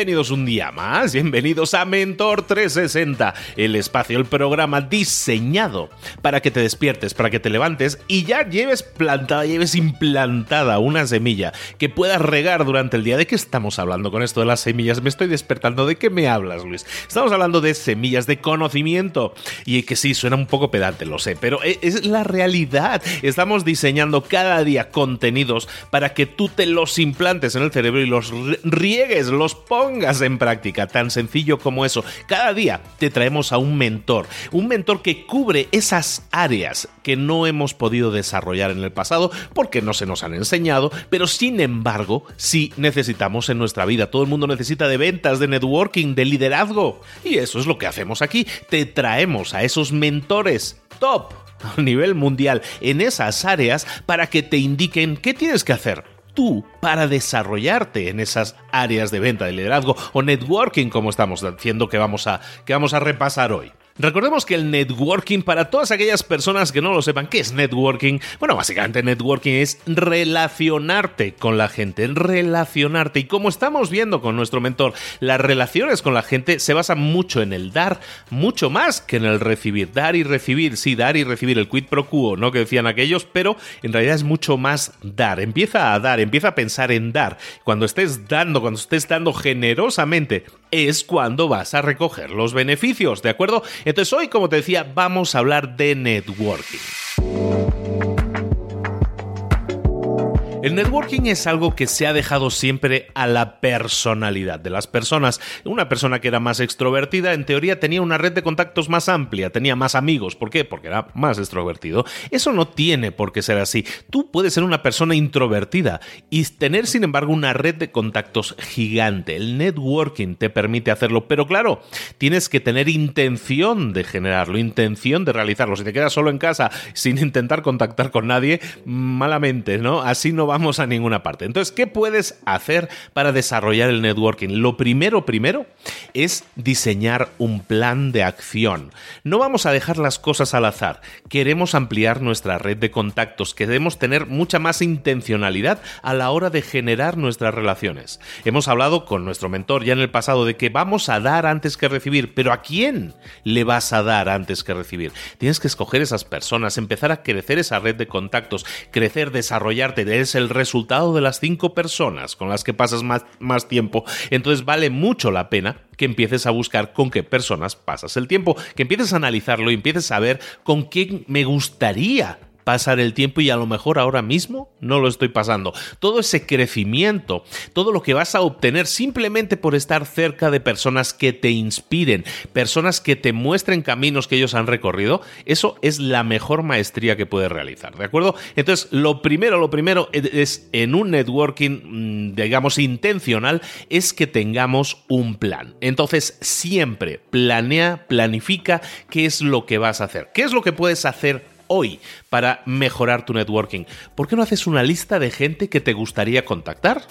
Bienvenidos un día más, bienvenidos a Mentor 360, el espacio, el programa diseñado para que te despiertes, para que te levantes y ya lleves plantada, lleves implantada una semilla que puedas regar durante el día. ¿De qué estamos hablando con esto de las semillas? Me estoy despertando. ¿De qué me hablas, Luis? Estamos hablando de semillas de conocimiento y que sí, suena un poco pedante, lo sé, pero e, es la realidad. Estamos diseñando cada día contenidos para que tú te los implantes en el cerebro y los los pongas en práctica, tan sencillo como eso. Cada día te traemos a un mentor, un mentor que cubre esas áreas que no hemos podido desarrollar en el pasado porque no se nos han enseñado, pero sin embargo sí necesitamos en nuestra vida. Todo el mundo necesita de ventas, de networking, de liderazgo. Y eso es lo que hacemos aquí. Te traemos a esos mentores top a nivel mundial en esas áreas para que te indiquen qué tienes que hacer tú para desarrollarte en esas áreas de venta, de liderazgo o networking como estamos diciendo que vamos a, que vamos a repasar hoy. Recordemos que el networking, para todas aquellas personas que no lo sepan, ¿qué es networking? Bueno, básicamente networking es relacionarte con la gente, relacionarte. Y como estamos viendo con nuestro mentor, las relaciones con la gente se basan mucho en el dar, mucho más que en el recibir. Dar y recibir, sí, dar y recibir, el quid pro quo, ¿no? Que decían aquellos, pero en realidad es mucho más dar. Empieza a dar, empieza a pensar en dar. Cuando estés dando, cuando estés dando generosamente, es cuando vas a recoger los beneficios, ¿de acuerdo? Entonces hoy, como te decía, vamos a hablar de networking. El networking es algo que se ha dejado siempre a la personalidad de las personas. Una persona que era más extrovertida, en teoría, tenía una red de contactos más amplia, tenía más amigos. ¿Por qué? Porque era más extrovertido. Eso no tiene por qué ser así. Tú puedes ser una persona introvertida y tener, sin embargo, una red de contactos gigante. El networking te permite hacerlo, pero claro, tienes que tener intención de generarlo, intención de realizarlo. Si te quedas solo en casa sin intentar contactar con nadie, malamente, ¿no? Así no vamos a ninguna parte. Entonces, ¿qué puedes hacer para desarrollar el networking? Lo primero, primero, es diseñar un plan de acción. No vamos a dejar las cosas al azar. Queremos ampliar nuestra red de contactos, queremos tener mucha más intencionalidad a la hora de generar nuestras relaciones. Hemos hablado con nuestro mentor ya en el pasado de que vamos a dar antes que recibir, pero ¿a quién le vas a dar antes que recibir? Tienes que escoger esas personas, empezar a crecer esa red de contactos, crecer, desarrollarte, de ese el resultado de las cinco personas con las que pasas más, más tiempo, entonces vale mucho la pena que empieces a buscar con qué personas pasas el tiempo, que empieces a analizarlo y empieces a ver con quién me gustaría pasar el tiempo y a lo mejor ahora mismo no lo estoy pasando. Todo ese crecimiento, todo lo que vas a obtener simplemente por estar cerca de personas que te inspiren, personas que te muestren caminos que ellos han recorrido, eso es la mejor maestría que puedes realizar, ¿de acuerdo? Entonces, lo primero, lo primero es en un networking, mm, digamos, intencional, es que tengamos un plan. Entonces, siempre planea, planifica qué es lo que vas a hacer, qué es lo que puedes hacer hoy para mejorar tu networking? ¿Por qué no haces una lista de gente que te gustaría contactar?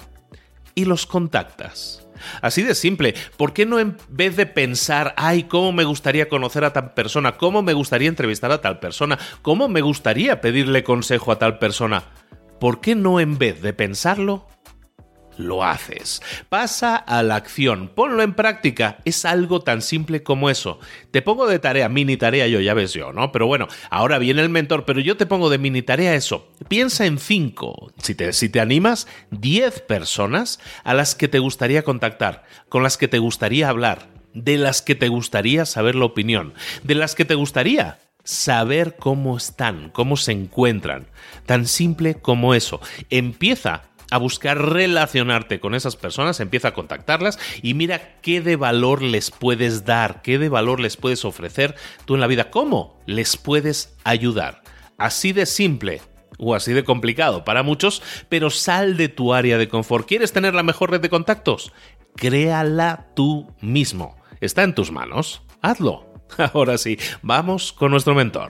Y los contactas. Así de simple, ¿por qué no en vez de pensar, ay, cómo me gustaría conocer a tal persona, cómo me gustaría entrevistar a tal persona, cómo me gustaría pedirle consejo a tal persona? ¿Por qué no en vez de pensarlo, lo haces. Pasa a la acción, ponlo en práctica. Es algo tan simple como eso. Te pongo de tarea, mini tarea yo, ya ves yo, ¿no? Pero bueno, ahora viene el mentor, pero yo te pongo de mini tarea eso. Piensa en cinco, si te, si te animas, diez personas a las que te gustaría contactar, con las que te gustaría hablar, de las que te gustaría saber la opinión, de las que te gustaría saber cómo están, cómo se encuentran. Tan simple como eso. Empieza a buscar relacionarte con esas personas, empieza a contactarlas y mira qué de valor les puedes dar, qué de valor les puedes ofrecer tú en la vida, cómo les puedes ayudar. Así de simple o así de complicado para muchos, pero sal de tu área de confort. ¿Quieres tener la mejor red de contactos? Créala tú mismo. Está en tus manos. Hazlo. Ahora sí, vamos con nuestro mentor.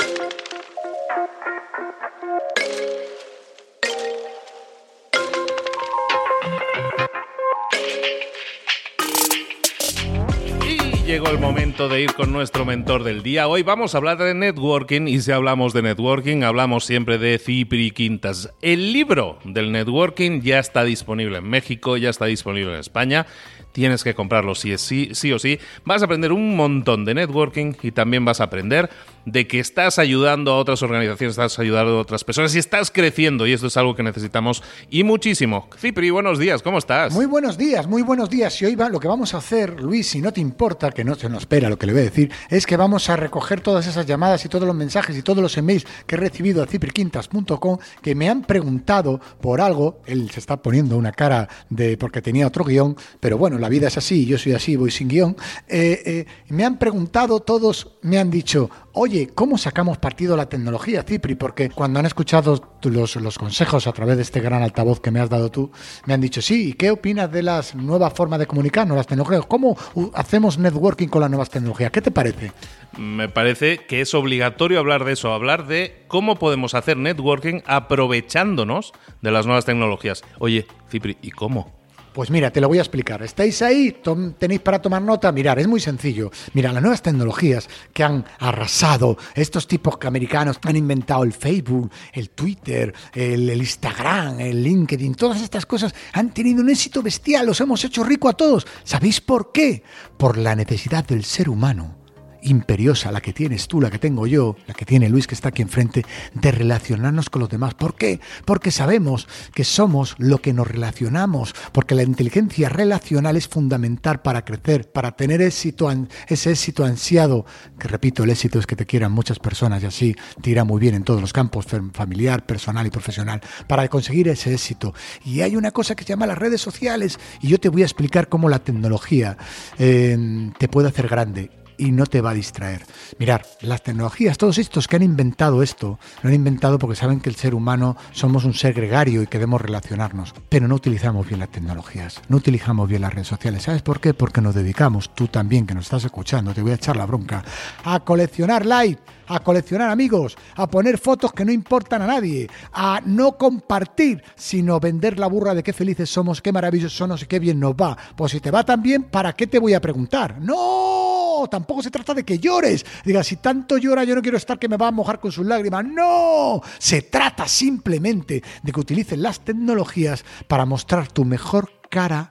De ir con nuestro mentor del día. Hoy vamos a hablar de networking y si hablamos de networking, hablamos siempre de Cipri Quintas. El libro del networking ya está disponible en México, ya está disponible en España tienes que comprarlo sí, sí, sí o sí. Vas a aprender un montón de networking y también vas a aprender de que estás ayudando a otras organizaciones, estás ayudando a otras personas y estás creciendo y esto es algo que necesitamos y muchísimo. Cipri, buenos días, ¿cómo estás? Muy buenos días, muy buenos días. Y hoy va, lo que vamos a hacer, Luis, si no te importa, que no se nos espera lo que le voy a decir, es que vamos a recoger todas esas llamadas y todos los mensajes y todos los emails que he recibido a cipriquintas.com que me han preguntado por algo. Él se está poniendo una cara de porque tenía otro guion, pero bueno, la vida es así, yo soy así, voy sin guion. Eh, eh, me han preguntado, todos me han dicho, oye, ¿cómo sacamos partido la tecnología, Cipri? Porque cuando han escuchado los, los, consejos a través de este gran altavoz que me has dado tú, me han dicho, sí, ¿y qué opinas de las nuevas formas de comunicar, nuevas tecnologías? ¿Cómo hacemos networking con las nuevas tecnologías? ¿Qué te parece? Me parece que es obligatorio hablar de eso, hablar de cómo podemos hacer networking aprovechándonos de las nuevas tecnologías. Oye, Cipri, ¿y cómo? Pues mira, te lo voy a explicar. ¿Estáis ahí? ¿Tenéis para tomar nota? Mirar, es muy sencillo. Mira, las nuevas tecnologías que han arrasado, estos tipos que americanos han inventado el Facebook, el Twitter, el, el, Instagram, el LinkedIn, todas estas cosas han tenido un éxito bestial, los hemos hecho rico a todos. ¿Sabéis por qué? Por la necesidad del ser humano imperiosa, la que tienes tú, la que tengo yo, la que tiene Luis que está aquí enfrente, de relacionarnos con los demás. ¿Por qué? Porque sabemos que somos lo que nos relacionamos, porque la inteligencia relacional es fundamental para crecer, para tener éxito, ese éxito ansiado, que repito, el éxito es que te quieran muchas personas y así te irá muy bien en todos los campos, familiar, personal y profesional, para conseguir ese éxito. Y hay una cosa que se llama las redes sociales y yo te voy a explicar cómo la tecnología eh, te puede hacer grande y no te va a distraer. Mirar, las tecnologías, todos estos que han inventado esto, lo han inventado porque saben que el ser humano somos un ser gregario y que debemos relacionarnos, pero no utilizamos bien las tecnologías, no utilizamos bien las redes sociales. ¿Sabes por qué? Porque nos dedicamos, tú también que nos estás escuchando, te voy a echar la bronca, a coleccionar likes a coleccionar amigos, a poner fotos que no importan a nadie, a no compartir, sino vender la burra de qué felices somos, qué maravillosos somos y qué bien nos va. Pues si te va tan bien, ¿para qué te voy a preguntar? No, se trata de que llores. Diga, si tanto llora, yo no quiero estar que me va a mojar con sus lágrimas. No, se trata simplemente de que utilices las tecnologías para mostrar tu mejor cara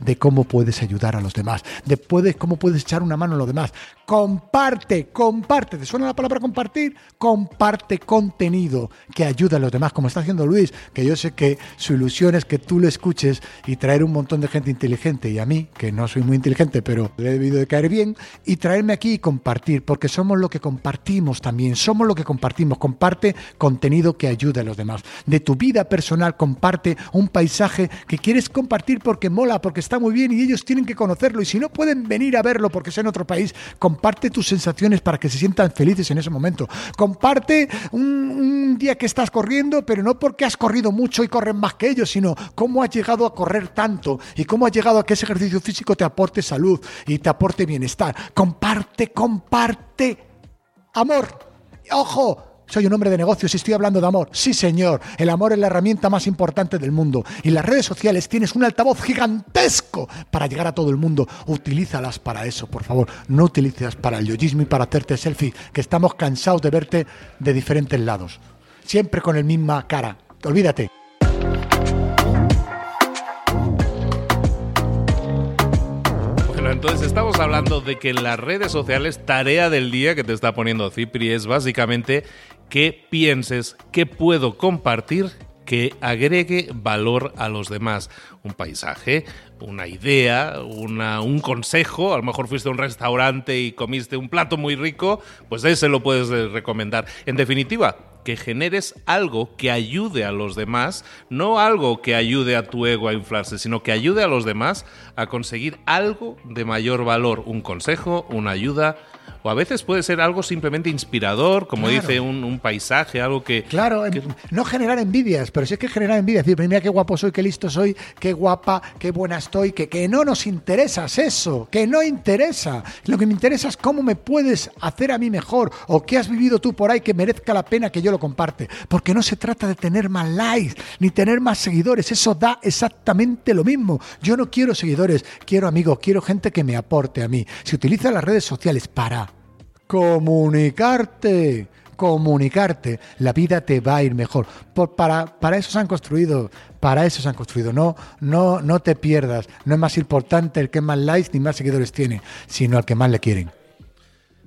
de cómo puedes ayudar a los demás, de puedes, cómo puedes echar una mano a los demás. Comparte, comparte. ¿Te suena la palabra compartir? Comparte contenido que ayuda a los demás, como está haciendo Luis, que yo sé que su ilusión es que tú lo escuches y traer un montón de gente inteligente y a mí, que no soy muy inteligente, pero le he debido de caer bien, y traerme aquí y compartir, porque somos lo que compartimos también, somos lo que compartimos. Comparte contenido que ayude a los demás. De tu vida personal, comparte un paisaje que quieres compartir porque mola, porque está muy bien y ellos tienen que conocerlo. Y si no pueden venir a verlo porque es en otro país, comparte tus sensaciones para que se sientan felices en ese momento. Comparte un, día que estás corriendo, pero no porque has corrido mucho y corren más que ellos, sino cómo has llegado a correr tanto y cómo has llegado a que ese ejercicio físico te aporte salud y te aporte bienestar. Comparte, comparte. Amor. Ojo, soy un hombre de negocios y estoy hablando de amor. Sí, señor, el amor es la herramienta más importante del mundo. Y las redes sociales tienes un altavoz gigantesco para llegar a todo el mundo. Utilízalas para eso, por favor. No utilices para el yoyismo y para hacerte selfie, que estamos cansados de verte de diferentes lados. Siempre con el misma cara. Olvídate. Entonces estamos hablando de que en las redes sociales, tarea del día que te está poniendo Cipri es básicamente que pienses qué puedo compartir que agregue valor a los demás. Un paisaje, una idea, un consejo. A lo mejor fuiste a un restaurante y comiste un plato muy rico, pues ese lo puedes recomendar. En definitiva, que generes algo que ayude a los demás, no algo que ayude a tu ego a inflarse, sino que ayude a los demás a conseguir algo de mayor valor, un consejo, una ayuda, o a veces puede ser algo simplemente inspirador, como dice un, paisaje, algo que... Claro, no generar envidias, pero sí es que generar envidias, decir, mira qué guapo soy, qué listo soy, qué guapa, qué buena estoy, que, que no nos interesa eso, que no interesa. Lo que me interesa es cómo me puedes hacer a mí mejor, o qué has vivido tú por ahí que merezca la pena que yo lo comparte. Porque no se trata de tener más likes, ni tener más seguidores, eso da exactamente lo mismo. Yo no quiero seguidores, quiero amigos, quiero gente que me aporte a mí. Si utiliza las redes sociales para comunicarte. Comunicarte, la vida te va a ir mejor. para, para eso se han construido, para eso se han construido. No, no, no te pierdas. No es más importante el que más likes ni más seguidores tiene, sino el que más le quieren.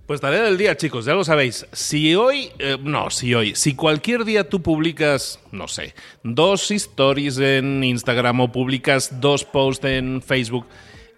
Pues tarea del día, chicos, ya lo sabéis. Si hoy, eh, no, si hoy, si cualquier día tú publicas, no sé, dos stories en Instagram o publicas dos posts en Facebook,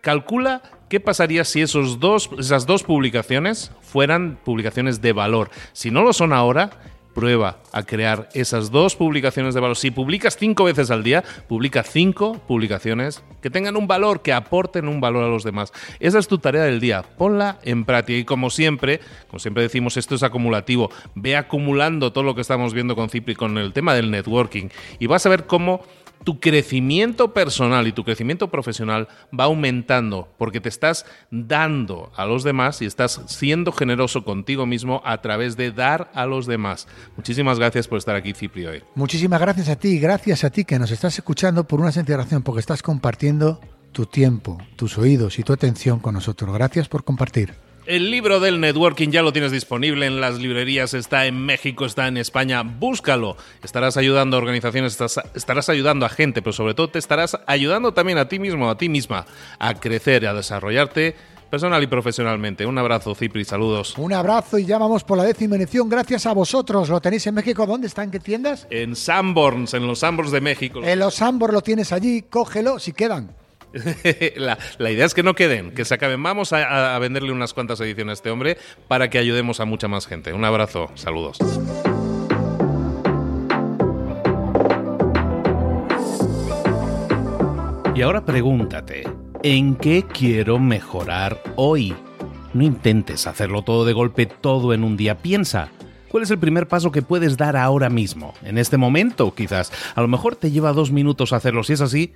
calcula ¿Qué pasaría si esos dos, esas dos publicaciones fueran publicaciones de valor? Si no lo son ahora, prueba a crear esas dos publicaciones de valor. Si publicas cinco veces al día, publica cinco publicaciones que tengan un valor, que aporten un valor a los demás. Esa es tu tarea del día. Ponla en práctica y como siempre, como siempre decimos, esto es acumulativo. Ve acumulando todo lo que estamos viendo con Cipri con el tema del networking y vas a ver cómo tu crecimiento personal y tu crecimiento profesional va aumentando porque te estás dando a los demás y estás siendo generoso contigo mismo a través de dar a los demás. Muchísimas gracias por estar aquí, Cipri, hoy. Muchísimas gracias a ti, gracias a ti que nos estás escuchando por una sencilla razón, porque estás compartiendo tu tiempo, tus oídos y tu atención con nosotros. Gracias por compartir. El libro del networking ya lo tienes disponible en las librerías, está en México, está en España, búscalo. Estarás ayudando a organizaciones, estarás ayudando a gente, pero sobre todo te estarás ayudando también a ti mismo, a ti misma, a crecer, a desarrollarte personal y profesionalmente. Un abrazo, Cipri, saludos. Un abrazo y ya vamos por la décima edición. Gracias a vosotros. ¿Lo tenéis en México? ¿Dónde está? ¿En qué tiendas? En Sanborns, en los Sanborns de México. En los Sanborns lo tienes allí. Cógelo si quedan. la, idea es que no queden, que se acaben. Vamos a, venderle unas cuantas ediciones a este hombre para que ayudemos a mucha más gente. Un abrazo, saludos. Y ahora pregúntate, ¿en qué quiero mejorar hoy? No intentes hacerlo todo de golpe, todo en un día. Piensa, ¿Cuál es el primer paso que puedes dar ahora mismo? En este momento, quizás. A lo mejor te lleva dos minutos hacerlo. Si es así,